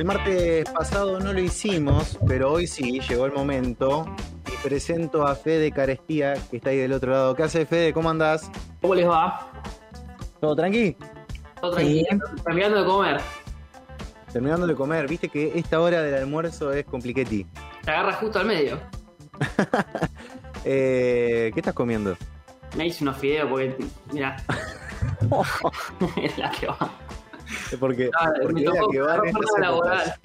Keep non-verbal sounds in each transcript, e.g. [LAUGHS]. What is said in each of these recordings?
El martes pasado no lo hicimos, pero hoy sí, llegó el momento. Y presento a Fede Carestía, que está ahí del otro lado. ¿Qué hace Fede? ¿Cómo andás? ¿Cómo les va? ¿Todo tranqui? Todo tranquilo, terminando de comer. Terminando de comer, viste que esta hora del almuerzo es compliquetti. Te agarra justo al medio. [LAUGHS] Eh, ¿Qué estás comiendo? Me hice unos fideos porque, mira, es [LAUGHS] [LAUGHS] la que va. Porque, Ah, porque me es la tocó que va en jornada laboral. épocas.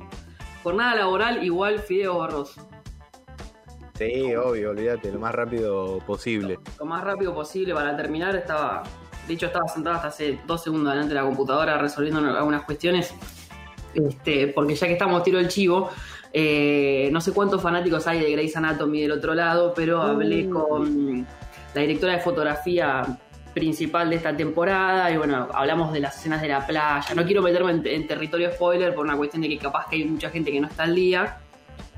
Jornada laboral igual fideo arroz. Sí, obvio, olvídate, lo más rápido posible. Lo más rápido posible para terminar estaba... De hecho estaba sentado hasta hace dos segundos delante de la computadora resolviendo algunas cuestiones. Este, porque ya que estamos tiro el chivo, eh, no sé cuántos fanáticos hay de Grey's Anatomy del otro lado, pero hablé Mm. con la directora de fotografía principal de esta temporada y bueno, hablamos de las escenas de la playa. No quiero meterme en, en territorio spoiler por una cuestión de que capaz que hay mucha gente que no está al día.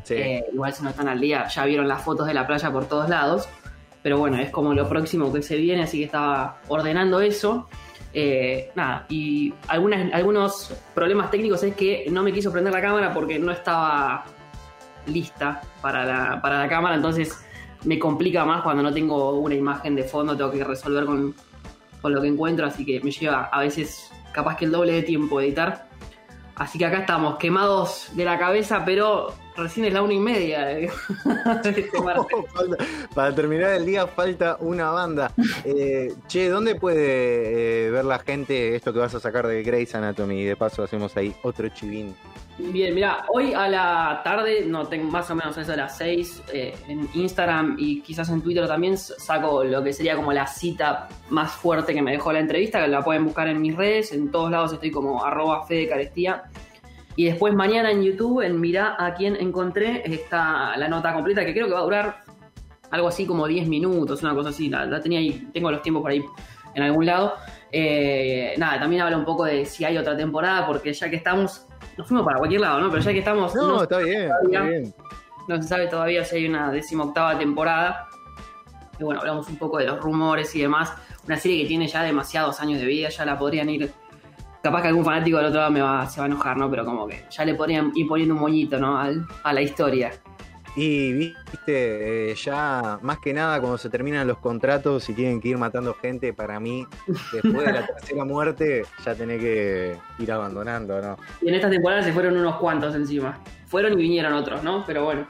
Sí. Eh, igual si no están al día, ya vieron las fotos de la playa por todos lados. Pero bueno, es como lo próximo que se viene, así que estaba ordenando eso. Eh, nada, y algunas, algunos problemas técnicos es que no me quiso prender la cámara porque no estaba lista para la, para la cámara, entonces me complica más cuando no tengo una imagen de fondo, tengo que resolver con, con lo que encuentro, así que me lleva a veces capaz que el doble de tiempo editar. Así que acá estamos, quemados de la cabeza, pero recién es la una y media [LAUGHS] de este. [LAUGHS] Falta- Para terminar el día falta una banda. Eh, che, ¿dónde puede eh, ver la gente esto que vas a sacar de Grey's Anatomy? Y de paso hacemos ahí otro chivín. Bien, mira, hoy a la tarde, no tengo más o menos eso de las 6, eh, en Instagram y quizás en Twitter también saco lo que sería como la cita más fuerte que me dejó la entrevista, que la pueden buscar en mis redes, en todos lados estoy como arroba Fede Carestía. Y después mañana en YouTube, en Mirá a quién encontré, está la nota completa que creo que va a durar algo así como 10 minutos, una cosa así, la, la tenía ahí, tengo los tiempos por ahí en algún lado. Eh, nada, también habla un poco de si hay otra temporada, porque ya que estamos, nos fuimos para cualquier lado, ¿no? Pero ya que estamos, No, no, está bien, está bien. no se sabe todavía si hay una decimoctava temporada. Y bueno, hablamos un poco de los rumores y demás. Una serie que tiene ya demasiados años de vida, ya la podrían ir. Capaz que algún fanático del otro lado me va, se va a enojar, ¿no? Pero como que ya le podrían ir poniendo un moñito, ¿no? Al- a la historia. Y viste, eh, ya más que nada cuando se terminan los contratos y tienen que ir matando gente, para mí, después de la [LAUGHS] tercera muerte, ya tenés que ir abandonando, ¿no? Y en esta temporada se fueron unos cuantos encima. Fueron y vinieron otros, ¿no? Pero bueno.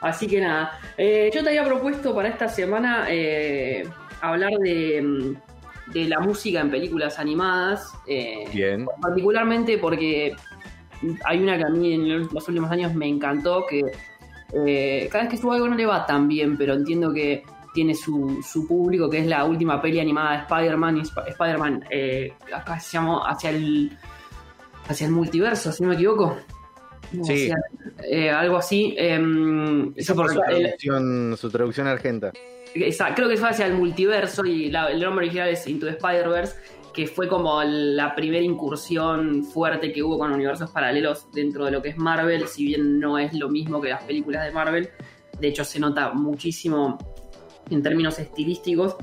Así que nada. Eh, yo te había propuesto para esta semana eh, hablar de, mm, de la música en películas animadas. eh, Bien. particularmente porque hay una que a mí en los últimos años me encantó, que eh, cada vez que subo algo no le va tan bien, pero entiendo que tiene su, su público, que es la última peli animada de Spider-Man, Spider-Man, eh, acá se llamó hacia el, hacia el multiverso, si no me equivoco. No, Sí. hacia- eh, algo así. em, sí, su el- traducción, su traducción argenta. Creo que fue hacia el multiverso y la- el nombre original es Into the Spider-Verse, que fue como la primera incursión fuerte que hubo con universos paralelos dentro de lo que es Marvel, si bien no es lo mismo que las películas de Marvel. De hecho, se nota muchísimo en términos estilísticos.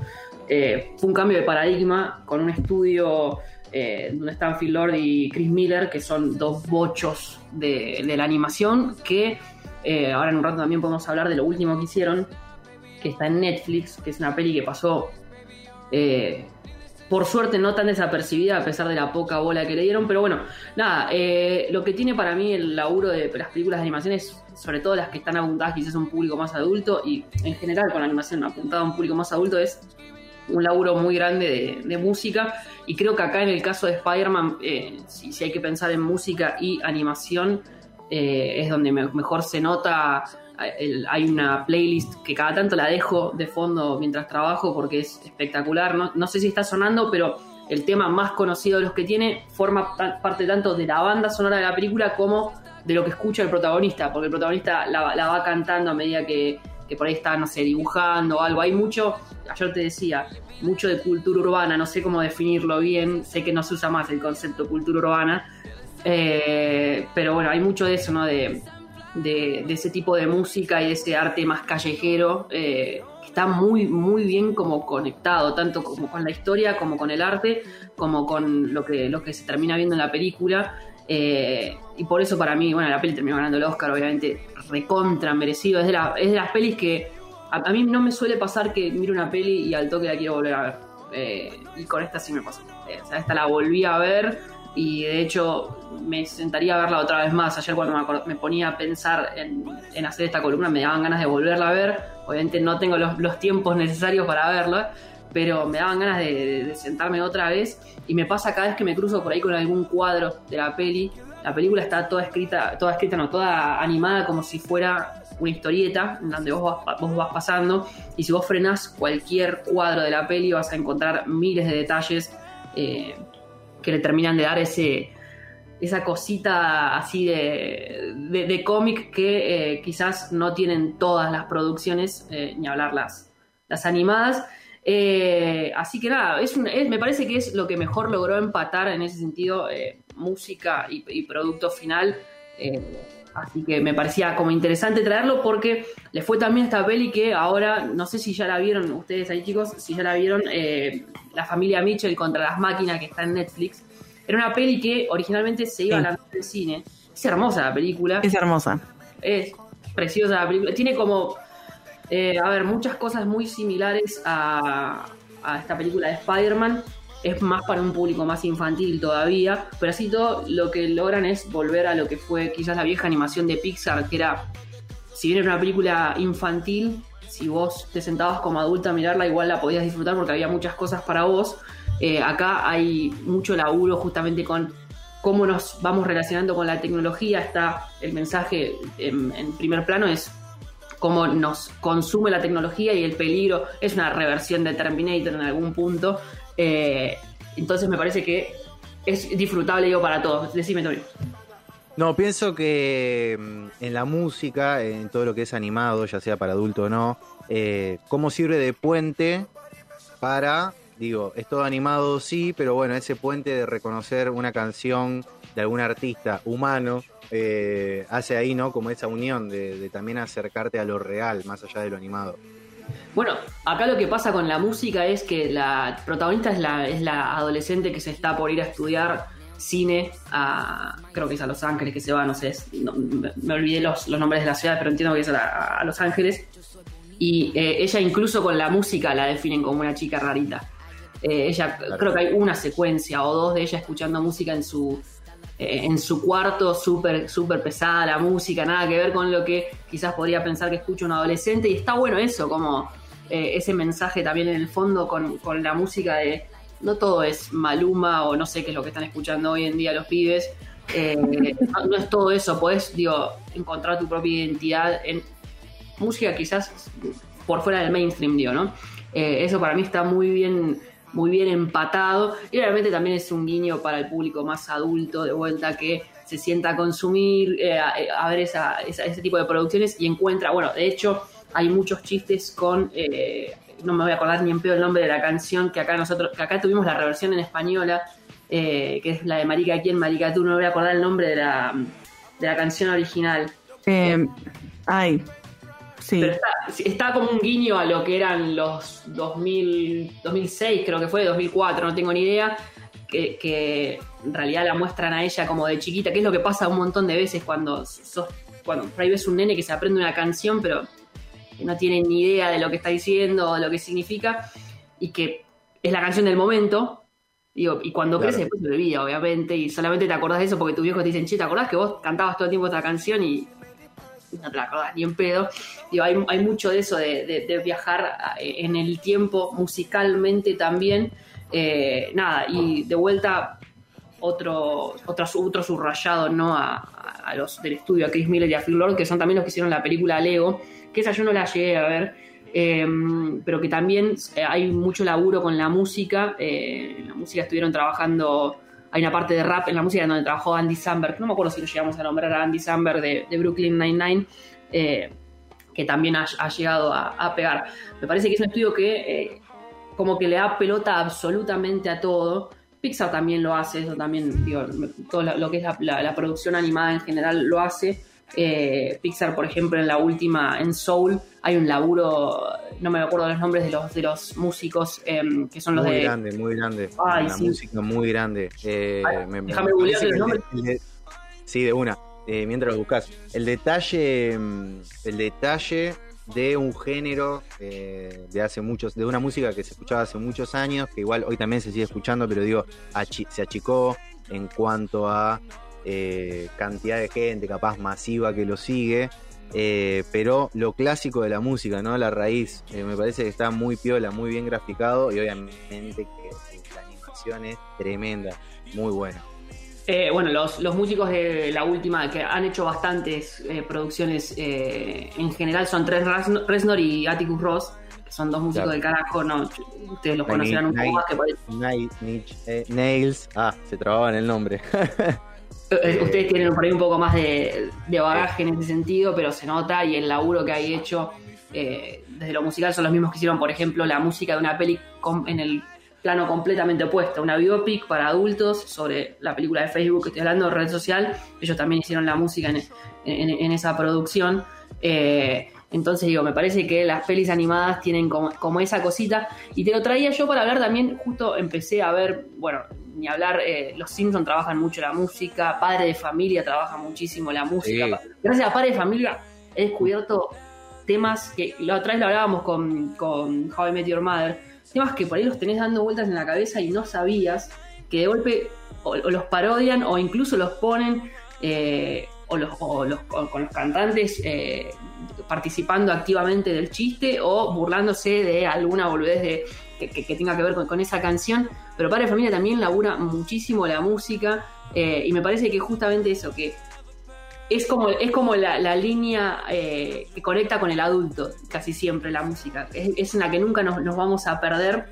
Eh, fue un cambio de paradigma con un estudio eh, donde están Phil Lord y Chris Miller, que son dos bochos de, la animación, que eh, ahora en un rato también podemos hablar de lo último que hicieron, que está en Netflix, que es una peli que pasó, eh, por suerte, no tan desapercibida a pesar de la poca bola que le dieron, pero bueno, nada, eh, lo que tiene para mí el laburo de las películas de animación es, sobre todo las que están apuntadas quizás a un público más adulto y en general con la animación apuntada a un público más adulto es un laburo muy grande de, de música y creo que acá en el caso de Spider-Man, eh, si, hay que pensar en música y animación, eh, es donde me- mejor se nota. el- hay una playlist que cada tanto la dejo de fondo mientras trabajo porque es espectacular. No, no sé si está sonando, pero el tema más conocido de los que tiene forma parte tanto de la banda sonora de la película como de lo que escucha el protagonista, porque el protagonista la, la va cantando a medida que, que por ahí está, no sé, dibujando o algo. Hay mucho, ayer te decía, mucho de cultura urbana, no sé cómo definirlo bien, sé que no se usa más el concepto cultura urbana, eh, pero bueno, hay mucho de eso, ¿no? De, de, ese tipo de música y de ese arte más callejero, eh, que está muy, muy bien como conectado, tanto como con la historia, como con el arte, como con lo que, lo que se termina viendo en la película. Eh, y por eso para mí, bueno, la peli terminó ganando el Oscar, obviamente, recontra merecido. Es de, la, es de las pelis que a, mí no me suele pasar que miro una peli y al toque la quiero volver a ver. Eh, y con esta sí me pasó. Eh, o sea, esta la volví a ver y de hecho me sentaría a verla otra vez más. Ayer cuando me, ponía a pensar en, hacer esta columna me daban ganas de volverla a ver. Obviamente no tengo los, tiempos necesarios para verla, pero me daban ganas de, sentarme otra vez. Y me pasa cada vez que me cruzo por ahí con algún cuadro de la peli. La película está toda escrita, toda escrita, no, toda animada como si fuera una historieta donde vos vas, vos vas pasando y si vos frenás cualquier cuadro de la peli vas a encontrar miles de detalles eh, que le terminan de dar ese, esa cosita así de, de, cómic que eh, quizás no tienen todas las producciones, eh, ni hablar las, las animadas. Así que nada, es, me parece que es lo que mejor logró empatar en ese sentido música y, y, producto final. Así que me parecía como interesante traerlo porque le fue también esta peli que ahora, no sé si ya la vieron ustedes ahí chicos, si ya la vieron, eh, La familia Mitchell contra las máquinas que está en Netflix. Era una peli que originalmente se iba a lanzar en cine. Es hermosa la película. Es hermosa. Es preciosa la película. Tiene como, eh, a ver, muchas cosas muy similares a, esta película de Spider-Man es más para un público más infantil todavía, pero así todo lo que logran es volver a lo que fue quizás la vieja animación de Pixar, que era, si bien era una película infantil, si vos te sentabas como adulta a mirarla, igual la podías disfrutar porque había muchas cosas para vos. Eh, acá hay mucho laburo justamente con cómo nos vamos relacionando con la tecnología. Está el mensaje en, primer plano, es cómo nos consume la tecnología y el peligro. Es una reversión de Terminator en algún punto, eh, entonces me parece que es disfrutable yo para todos. Decime, Tony. No, pienso que mm, en la música, en todo lo que es animado, ya sea para adulto o no, eh, cómo sirve de puente para, digo, es todo animado sí, pero bueno, ese puente de reconocer una canción de algún artista humano, eh, hace ahí, ¿no? Como esa unión de también acercarte a lo real, más allá de lo animado. Bueno, acá lo que pasa con la música es que la protagonista es la, es la adolescente que se está por ir a estudiar cine a, creo que es a Los Ángeles que se va, no sé, me, olvidé los, nombres de la ciudad, pero entiendo que es a, Los Ángeles. Y eh, ella incluso con la música la definen como una chica rarita. Eh, ella, creo que hay una secuencia o dos de ella escuchando música en su, eh, en su cuarto súper super pesada la música, nada que ver con lo que quizás podría pensar que escucha un adolescente. Y está bueno eso, como eh, ese mensaje también en el fondo con, la música de no todo es Maluma o no sé qué es lo que están escuchando hoy en día los pibes. [LAUGHS] No, es todo eso, podés digo, encontrar tu propia identidad en música quizás por fuera del mainstream, digo, ¿no? eso para mí está muy bien muy bien empatado. Y obviamente también es un guiño para el público más adulto, de vuelta que se sienta a consumir, eh, a, ver esa, ese tipo de producciones y encuentra, bueno, de hecho hay muchos chistes con, eh, no me voy a acordar ni en peor el nombre de la canción, que acá nosotros, que acá tuvimos la reversión en española, eh, que es la de Marica quién, Marica tú, no me voy a acordar el nombre de la, de la canción original. ay, Sí. Pero está, como un guiño a lo que eran los 2000, 2006, creo que fue, 2004, no tengo ni idea, que, en realidad la muestran a ella como de chiquita, que es lo que pasa un montón de veces cuando sos, cuando por ahí ves un nene que se aprende una canción, pero que no tiene ni idea de lo que está diciendo o lo que significa, y que es la canción del momento, Digo, y cuando crece después se olvida, obviamente, y solamente te acordás de eso porque tus viejos te dicen, che, ¿te acordás que vos cantabas todo el tiempo esta canción y no te la acordás ni en pedo. Hay, mucho de eso, de, viajar eh, en el tiempo musicalmente también. Eh, nada, y de vuelta otro, otro, otro subrayado ¿no? A, los del estudio, a Chris Miller y a Phil Lord, que son también los que hicieron la película Lego, que esa yo no la llegué a ver, eh, pero que también hay mucho laburo con la música. en la música estuvieron trabajando hay una parte de rap en la música donde trabajó Andy Samberg, no me acuerdo si lo llegamos a nombrar a Andy Samberg de, Brooklyn Nine-Nine, eh, que también ha, llegado a, pegar. Me parece que es un estudio que eh, como que le da pelota absolutamente a todo. Pixar también lo hace, eso también, digo, todo lo, que es la, producción animada en general lo hace. Eh, Pixar, por ejemplo, en la última, en Soul, hay un laburo, no me acuerdo los nombres de los, de los músicos, em, que son los de... Muy grande, muy grande. Ay, la música muy grande. Eh, déjame googlear los nombres. Sí, de una. Eh, mientras lo buscas. El detalle, mm, el detalle de un género eh, de hace muchos, de una música que se escuchaba hace muchos años, que igual hoy también se sigue escuchando, pero digo, se achicó en cuanto a eh, cantidad de gente, capaz masiva que lo sigue. eh, pero lo clásico de la música, ¿no? La raíz, eh, me parece que está muy piola, muy bien graficado y obviamente que la animación es tremenda, muy buena. Eh, bueno, los, los músicos de la última, que han hecho bastantes eh, producciones, eh, en general son Trent Reznor- y Atticus Ross, que son dos músicos Claro. del carajo, no, ustedes los conocerán un poco más que Niche- eh, Nails, ah, se trababa en el nombre. [LAUGHS] Eh, Ustedes tienen por ahí un poco más de, de bagaje en ese sentido, pero se nota y el laburo que hay hecho eh, desde lo musical son los mismos que hicieron, por ejemplo, la música de una peli en el plano completamente opuesto, una biopic para adultos sobre la película de Facebook que estoy hablando, red social. Ellos también hicieron la música en, en- en esa producción. Eh, entonces digo, me parece que las pelis animadas tienen como, como esa cosita. Y te lo traía yo para hablar también, justo empecé a ver, bueno, ni hablar, eh, los Simpsons trabajan mucho la música, Padre de Familia trabaja muchísimo la música. Sí. Gracias a Padre de Familia he descubierto temas que la otra vez lo hablábamos con, con How I Met Your Mother, temas que por ahí los tenés dando vueltas en la cabeza y no sabías que de golpe o, los parodian o incluso los ponen eh, o, los, con los cantantes eh, participando activamente del chiste o burlándose de alguna boludez de, que, tenga que ver con, esa canción. Pero Padre Familia también labura muchísimo la música eh, y me parece que justamente eso, que es como, es como la, línea eh, que conecta con el adulto, casi siempre la música. Es, en la que nunca nos, nos vamos a perder.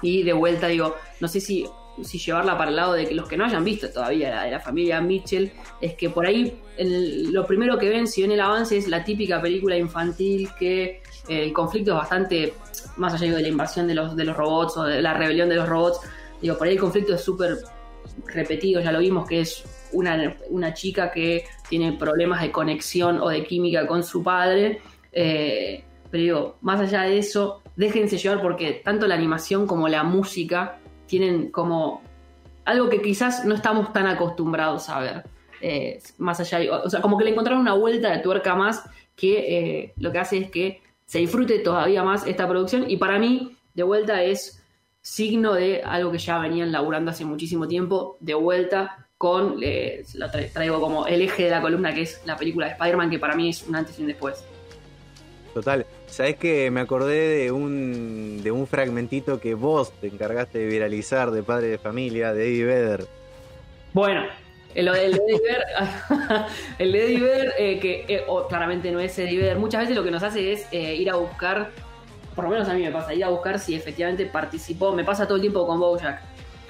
Y de vuelta digo, no sé si, si llevarla para el lado de que los que no hayan visto todavía la de la familia Mitchell, es que por ahí lo primero que ven, si ven el avance, es la típica película infantil que eh, el conflicto es bastante, más allá de la invasión de los, de los robots o de la rebelión de los robots, digo, por ahí el conflicto es súper repetido, ya lo vimos, que es una, una chica que tiene problemas de conexión o de química con su padre. eh, pero digo, más allá de eso, déjense llevar porque tanto la animación como la música tienen como algo que quizás no estamos tan acostumbrados a ver. Eh, más allá, de- o sea, como que le encontraron una vuelta de tuerca más que eh, lo que hace es que se disfrute todavía más esta producción y para mí, de vuelta, es signo de algo que ya venían laburando hace muchísimo tiempo, de vuelta con, eh, lo tra- traigo como el eje de la columna que es la película de Spider-Man, que para mí es un antes y un después. Total. Sabes que me acordé de un, de un fragmentito que vos te encargaste de viralizar de Padre de Familia, de Eddie Vedder. Bueno, el, lo del de Eddie Vedder, [LAUGHS] el de Eddie Vedder, eh, que eh, oh, claramente no es Eddie Vedder, muchas veces lo que nos hace es eh, ir a buscar, por lo menos a mí me pasa, ir a buscar si efectivamente participó, me pasa todo el tiempo con Bojack,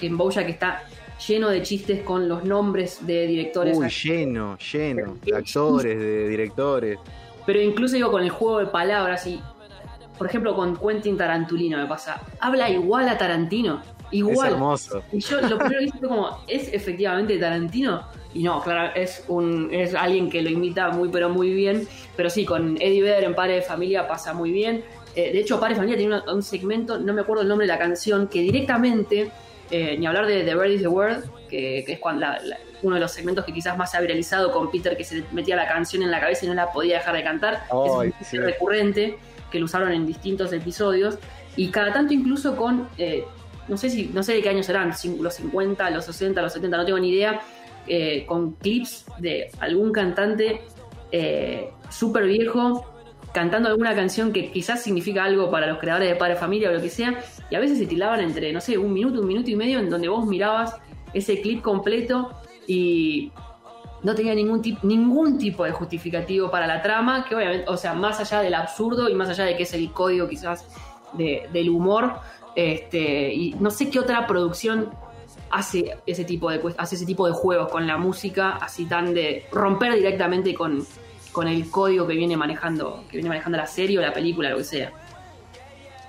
que en Bojack está lleno de chistes con los nombres de directores, Uy, lleno, lleno. De actores, de directores. pero incluso digo con el juego de palabras y, por ejemplo, con Quentin Tarantulino me pasa, habla igual a Tarantino, Es igual. hermoso. Y yo lo primero que hice fue como, ¿es efectivamente Tarantino? Y no, claro, es un es alguien que lo imita muy pero muy bien. Pero sí, con Eddie Vedder en Padre de Familia pasa muy bien. Eh, de hecho, Padre de Familia tiene un segmento, no me acuerdo el nombre de la canción, que directamente, eh, ni hablar de The Bird is the Word, que, que es cuando la- la- uno de los segmentos que quizás más se ha viralizado con Peter que se metía la canción en la cabeza y no la podía dejar de cantar. es un sí. recurrente que lo usaron en distintos episodios. Y cada tanto incluso con... eh, no sé si no sé de qué años serán, los 50, los 60, los 70, no tengo ni idea, eh, con clips de algún cantante súper viejo cantando alguna canción que quizás significa algo para los creadores de Padre Familia o lo que sea, y a veces se tiraban entre, no sé, un minuto, un minuto y medio, en donde vos mirabas ese clip completo y no tenía ningún, tip- ningún tipo de justificativo para la trama, que obviamente, o sea, más allá del absurdo y más allá de que es el código quizás de- del humor, este, y no sé qué otra producción hace ese tipo de hace ese tipo de juegos con la música, así tan de romper directamente con, con el código que viene manejando, que viene manejando la serie o la película, lo que sea.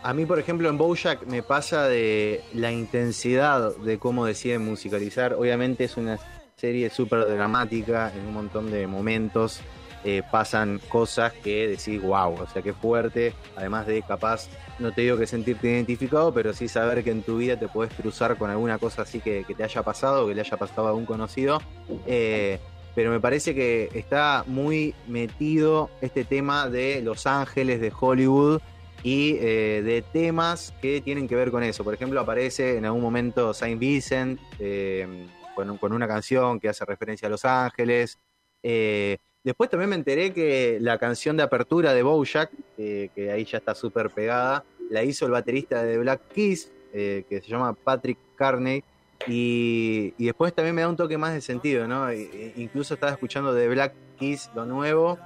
A mí, por ejemplo, en Bojack me pasa de la intensidad de cómo deciden musicalizar. Obviamente es una serie súper dramática, en un montón de momentos eh, pasan cosas que decís, wow, o sea, qué fuerte. Además de capaz, no te digo que sentirte identificado, pero sí saber que en tu vida te puedes cruzar con alguna cosa así que, te haya pasado, que le haya pasado a un conocido. Eh, pero me parece que está muy metido este tema de Los Ángeles, de Hollywood y eh, de temas que tienen que ver con eso. Por ejemplo, aparece en algún momento Saint Vincent eh, con, con, una canción que hace referencia a Los Ángeles. Eh, después también me enteré que la canción de apertura de Bojack, que ahí ya está súper pegada, la hizo el baterista de Black Keys, que se llama Patrick Carney. Y, después también me da un toque más de sentido, ¿no? incluso estaba escuchando de Black Keys lo nuevo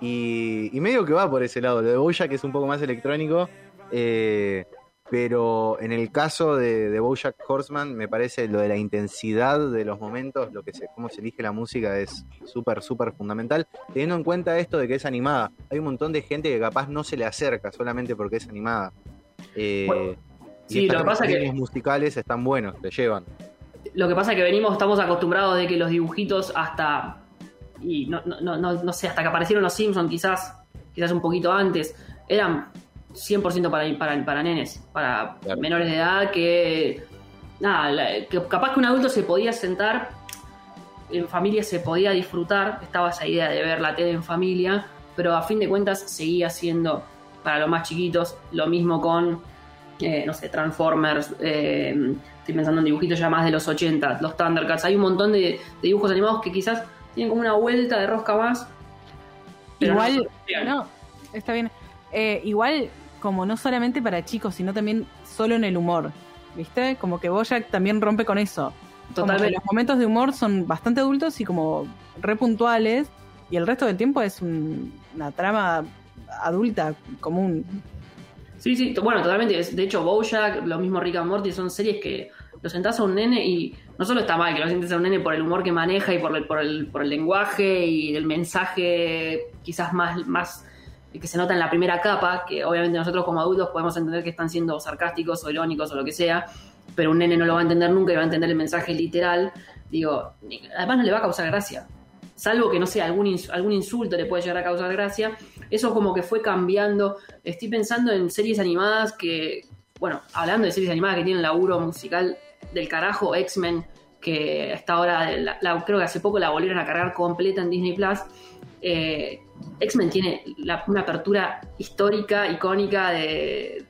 y, medio que va por ese lado. Lo de Bojack es un poco más electrónico. Eh, pero en el caso de, de, Bojack Horseman, me parece lo de la intensidad de los momentos, lo que se, cómo se elige la música es súper, súper fundamental. Teniendo en cuenta esto de que es animada, hay un montón de gente que capaz no se le acerca solamente porque es animada. Eh, sí, lo que pasa que los musicales están buenos, te llevan. Lo que pasa es que venimos, estamos acostumbrados de que los dibujitos hasta y no, no, no, no sé, hasta que aparecieron los Simpsons quizás, quizás un poquito antes, eran 100% para, para, para nenes, para menores de edad, que nada, que capaz que un adulto se podía sentar, en familia se podía disfrutar, estaba esa idea de ver la tele en familia, pero a fin de cuentas seguía siendo para los más chiquitos, lo mismo con, eh, no sé, Transformers, eh, estoy pensando en dibujitos ya más de los 80, los Thundercats, hay un montón de dibujos animados que quizás tienen como una vuelta de rosca más. Igual, no, está bien. Eh, igual, como no solamente para chicos, sino también solo en el humor. ¿Viste? Como que Bojack también rompe con eso. Totalmente. los momentos de humor son bastante adultos y como re puntuales. Y el resto del tiempo es una trama adulta común. Sí, sí, bueno, totalmente. De hecho, Bojack, lo mismo Rick and Morty, son series que lo sentás a un nene y no solo está mal que lo sientes a un nene por el humor que maneja y por el, por el, por el lenguaje y el mensaje quizás más, más que se nota en la primera capa, que obviamente nosotros como adultos podemos entender que están siendo sarcásticos o irónicos o lo que sea, pero un nene no lo va a entender nunca y va a entender el mensaje literal. Digo, además no le va a causar gracia. Salvo que, no sé, algún, algún insulto le puede llegar a causar gracia. Eso como que fue cambiando. Estoy pensando en series animadas que, bueno, hablando de series animadas que tienen laburo musical del carajo, X-Men, que hasta ahora, la, creo que hace poco la volvieron a cargar completa en Disney Plus. Eh, X-Men tiene una apertura histórica, icónica, de,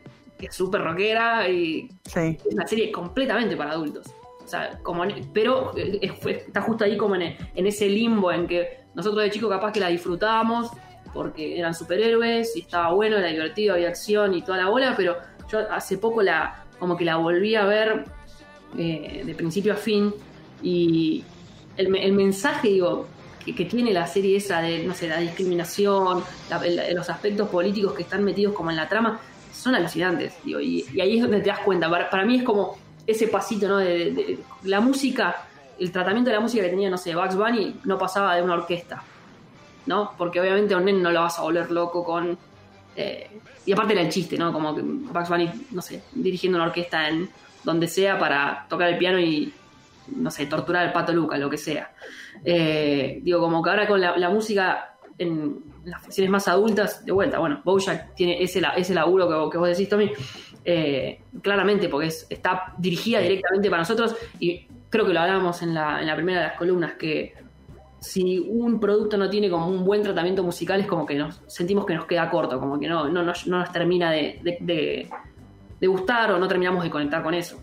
súper rockera y es una serie completamente para adultos. O sea, como, pero eh, está justo ahí como en, ese limbo en que nosotros de chicos capaz que la disfrutábamos porque eran superhéroes y estaba bueno, era divertido, había acción y toda la bola, pero yo hace poco la como que la volví a ver eh, de principio a fin. Y el, mensaje, digo, que, tiene la serie esa de, no sé, la discriminación, los aspectos políticos que están metidos como en la trama, son alucinantes, y, ahí es donde te das cuenta. Para, mí es como ese pasito, ¿no? De, la música, el tratamiento de la música que tenía, no sé, Bugs Bunny no pasaba de una orquesta, ¿no? Porque obviamente a un nene no lo vas a volver loco con... Eh, y aparte era el chiste, ¿no? Como que Bugs Bunny, no sé, dirigiendo una orquesta en donde sea para tocar el piano y, no sé, torturar al pato Luca, lo que sea. Eh, digo, como que ahora con la, música en las ficciones más adultas, de vuelta, bueno, Bojack tiene ese, ese laburo que, que vos decís, Tommy, eh, claramente, porque está dirigida directamente para nosotros y creo que lo hablábamos en la, en la primera de las columnas, que si un producto no tiene como un buen tratamiento musical es como que nos sentimos que nos queda corto, como que no, no, no, nos termina de, de gustar o no terminamos de conectar con eso.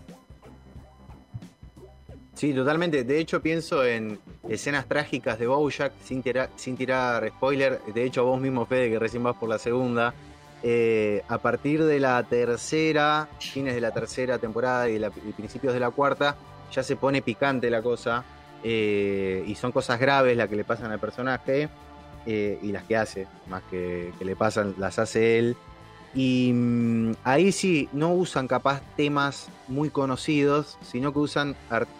Sí, totalmente. De hecho, pienso en escenas trágicas de Bojack, sin, sin tirar spoiler. De hecho, vos mismo, Fede, que recién vas por la segunda. Eh, a partir de la tercera, fines de la tercera temporada y, principios de la cuarta, ya se pone picante la cosa. Eh, y son cosas graves las que le pasan al personaje eh, y las que hace, más que le pasan, las hace él. Y mm, ahí sí, no usan capaz temas muy conocidos, sino que usan,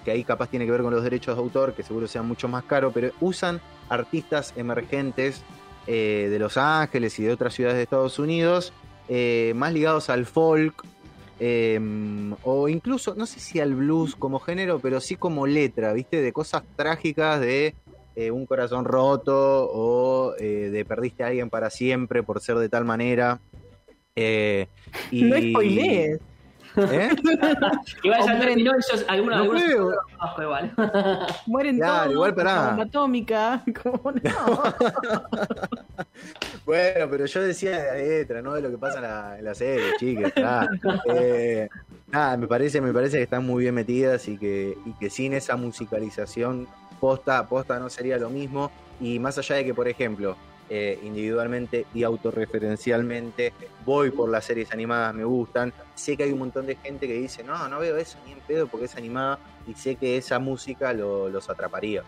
que ahí capaz tiene que ver con los derechos de autor, que seguro sean mucho más caros, pero usan artistas emergentes eh, de Los Ángeles y de otras ciudades de Estados Unidos, eh, más ligados al folk, em, o incluso, no sé si al blues como género, pero sí como letra, ¿viste? De cosas trágicas de eh, un corazón roto o de perdiste a alguien para siempre por ser de tal manera. Eh, [LAUGHS] y... No spoilees. ¿Eh? [LAUGHS] igual ya terminó ellos, algunos, no algunos igual. [LAUGHS] Mueren todos. Igual para. Bomba atómica. Bueno, pero yo decía de la letra, no de lo que pasa en la, en la serie, chicas. Eh, nada, me parece, me parece que están muy bien metidas y que, y que sin esa musicalización posta, posta no sería lo mismo. Y más allá de que, por ejemplo, eh, individualmente y autorreferencialmente voy por las series animadas, me gustan. Sé que hay un montón de gente que dice, no, no veo eso ni en pedo porque es animada y sé que esa música los atraparía.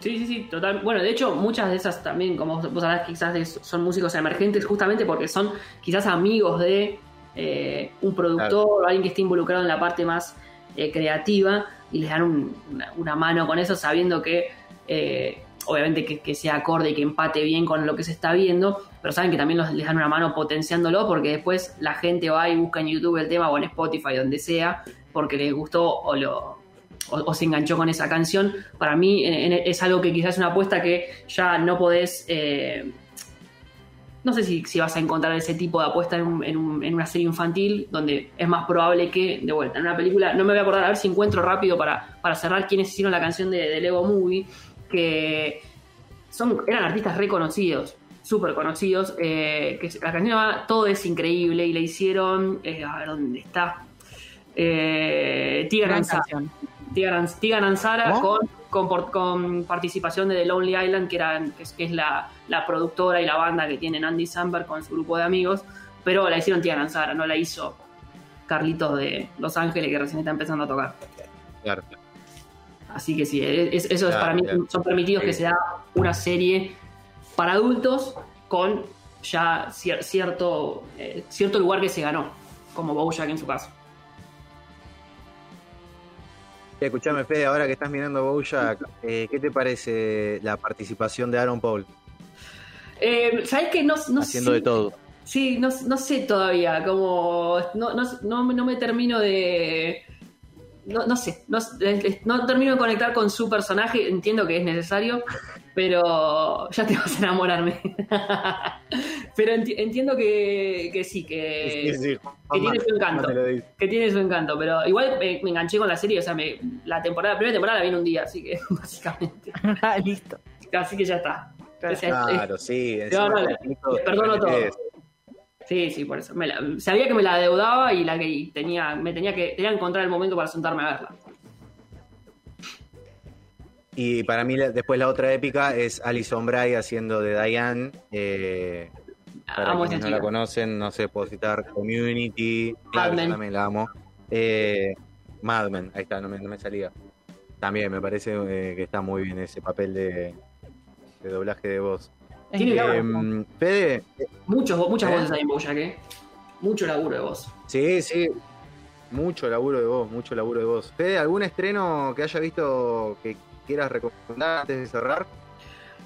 Sí, sí, sí, total. Bueno, de hecho, muchas de esas también, como vos sabés, quizás son músicos emergentes justamente porque son quizás amigos de eh, un productor o alguien que esté involucrado en la parte más eh, creativa y les dan una, mano con eso sabiendo que eh, obviamente que, sea acorde y que empate bien con lo que se está viendo, pero saben que también les dan una mano potenciándolo porque después la gente va y busca en YouTube el tema o en Spotify, donde sea, porque les gustó o lo o, se enganchó con esa canción. Para mí es algo que quizás es una apuesta que ya no podés... Eh, no sé si, vas a encontrar ese tipo de apuesta en, una serie infantil, donde es más probable que, de vuelta, en una película, no me voy a acordar, a ver si encuentro rápido para, para cerrar quiénes hicieron la canción de, de Lego Movie, que son, eran artistas reconocidos, súper conocidos, eh, que la canción va Todo es increíble y le hicieron, eh, a ver dónde está, eh, Tiga Nanzara con, con, participación de The Lonely Island, que, era, que es, la, productora y la banda que tienen Andy Samberg con su grupo de amigos, pero la hicieron Tiga Nanzara, no la hizo Carlitos de Los Ángeles, que recién está empezando a tocar. Claro. Así que sí, eso es para mí, son permitidos que sea una serie para adultos con ya cierto, eh, cierto lugar que se ganó, como Bojack en su caso. Escuchame, Fede, ahora que estás mirando Bojack, eh, ¿qué te parece la participación de Aaron Paul? Eh, ¿Sabes que no, no Haciendo de todo. Sí, no, no, sé todavía, como no, no, no me termino de, no, no sé, no, no, termino de conectar con su personaje, entiendo que es necesario, pero ya te vas a enamorarme. [LAUGHS] pero entiendo que, que, sí, que, que tiene su encanto. Que tiene su encanto, pero igual me, enganché con la serie, o sea, me, la temporada, la primera temporada la vi en un día, así que [LAUGHS] básicamente. ah, listo. Así que ya está. Claro, sí. perdono todo. Sí, sí, por eso. sabía que me la deudaba y la que tenía, me tenía que, tenía que encontrar el momento para sentarme a verla. Y para mí después la otra épica es Alison Bray haciendo de Diane. Eh, para quienes no la conocen, no sé, puedo citar Community, claro, también la amo. Eh, Mad Men, ahí está, no me, salía. También me parece eh, que está muy bien ese papel de, de doblaje de voz. Em, Fede. muchas ¿Eh? voces hay en Bojack, ¿eh? Mucho laburo de voz. Sí, sí. Mucho laburo de voz, mucho laburo de voz. Fede, ¿algún estreno que haya visto que quieras recomendar antes de cerrar?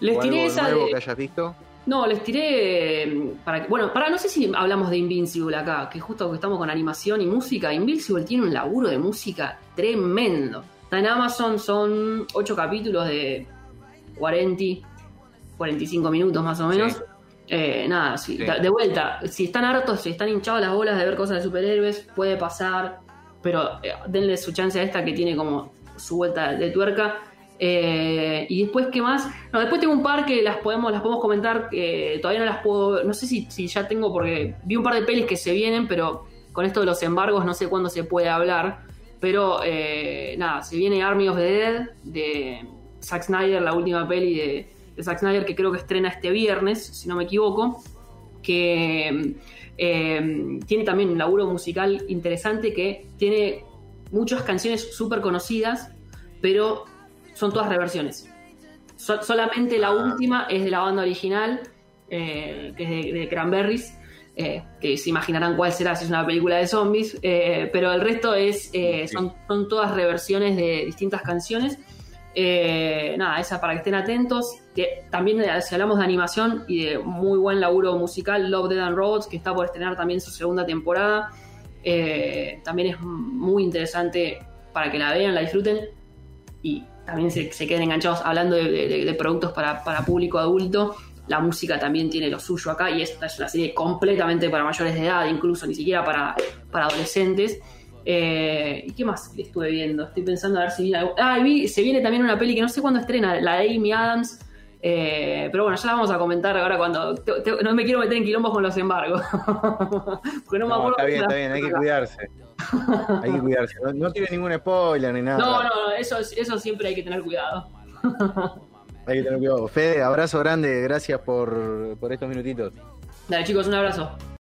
Les tiré esa nuevo que hayas visto? No, les tiré em, para bueno, para no sé si hablamos de Invincible acá, que justo que estamos con animación y música, Invincible tiene un laburo de música tremendo. Está en Amazon, son 8 capítulos de 40 45 minutos más o menos. Eh, nada, de vuelta, si están hartos, si están hinchados las bolas de ver cosas de superhéroes, puede pasar, pero eh, denle su chance a esta que tiene como su vuelta de tuerca. Eh, y después, ¿qué más? No, después tengo un par que las podemos, las podemos comentar, que todavía no las puedo, no sé si, si ya tengo, porque vi un par de pelis que se vienen, pero con esto de los embargos no sé cuándo se puede hablar. Pero nada, se viene Army of the Dead de Zack Snyder, la última peli de, de Zack Snyder, que creo que estrena este viernes, si no me equivoco, que eh, tiene también un laburo musical interesante que tiene muchas canciones súper conocidas, pero son todas reversiones. solamente la ah. última es de la banda original, eh, que es de, Cranberries, eh, que se imaginarán cuál será si es una película de zombies, pero el resto es, son, son todas reversiones de distintas canciones eh, nada, esa para que estén atentos. Que también si hablamos de animación y de muy buen laburo musical, Love, Dead and Robots, que está por estrenar también su segunda temporada. Eh, también es muy interesante para que la vean, la disfruten y también se, queden enganchados hablando de, productos para, público adulto. la música también tiene lo suyo acá y esta es una serie completamente para mayores de edad, incluso ni siquiera para, para adolescentes. Eh, ¿Y qué más estuve viendo? Estoy pensando a ver si vi Ah, vi, se viene también una peli que no sé cuándo estrena, la de Amy Adams. Eh, pero bueno, ya la vamos a comentar ahora cuando. no me quiero meter en quilombos con los embargos. [LAUGHS] Porque no, me acuerdo. Está bien, está bien, hay que cuidarse. hay que cuidarse. No, tiene ningún spoiler ni nada. No, no, eso, eso siempre hay que tener cuidado. [LAUGHS] hay que tener cuidado. Fede, abrazo grande, gracias por, por estos minutitos. Dale, chicos, un abrazo.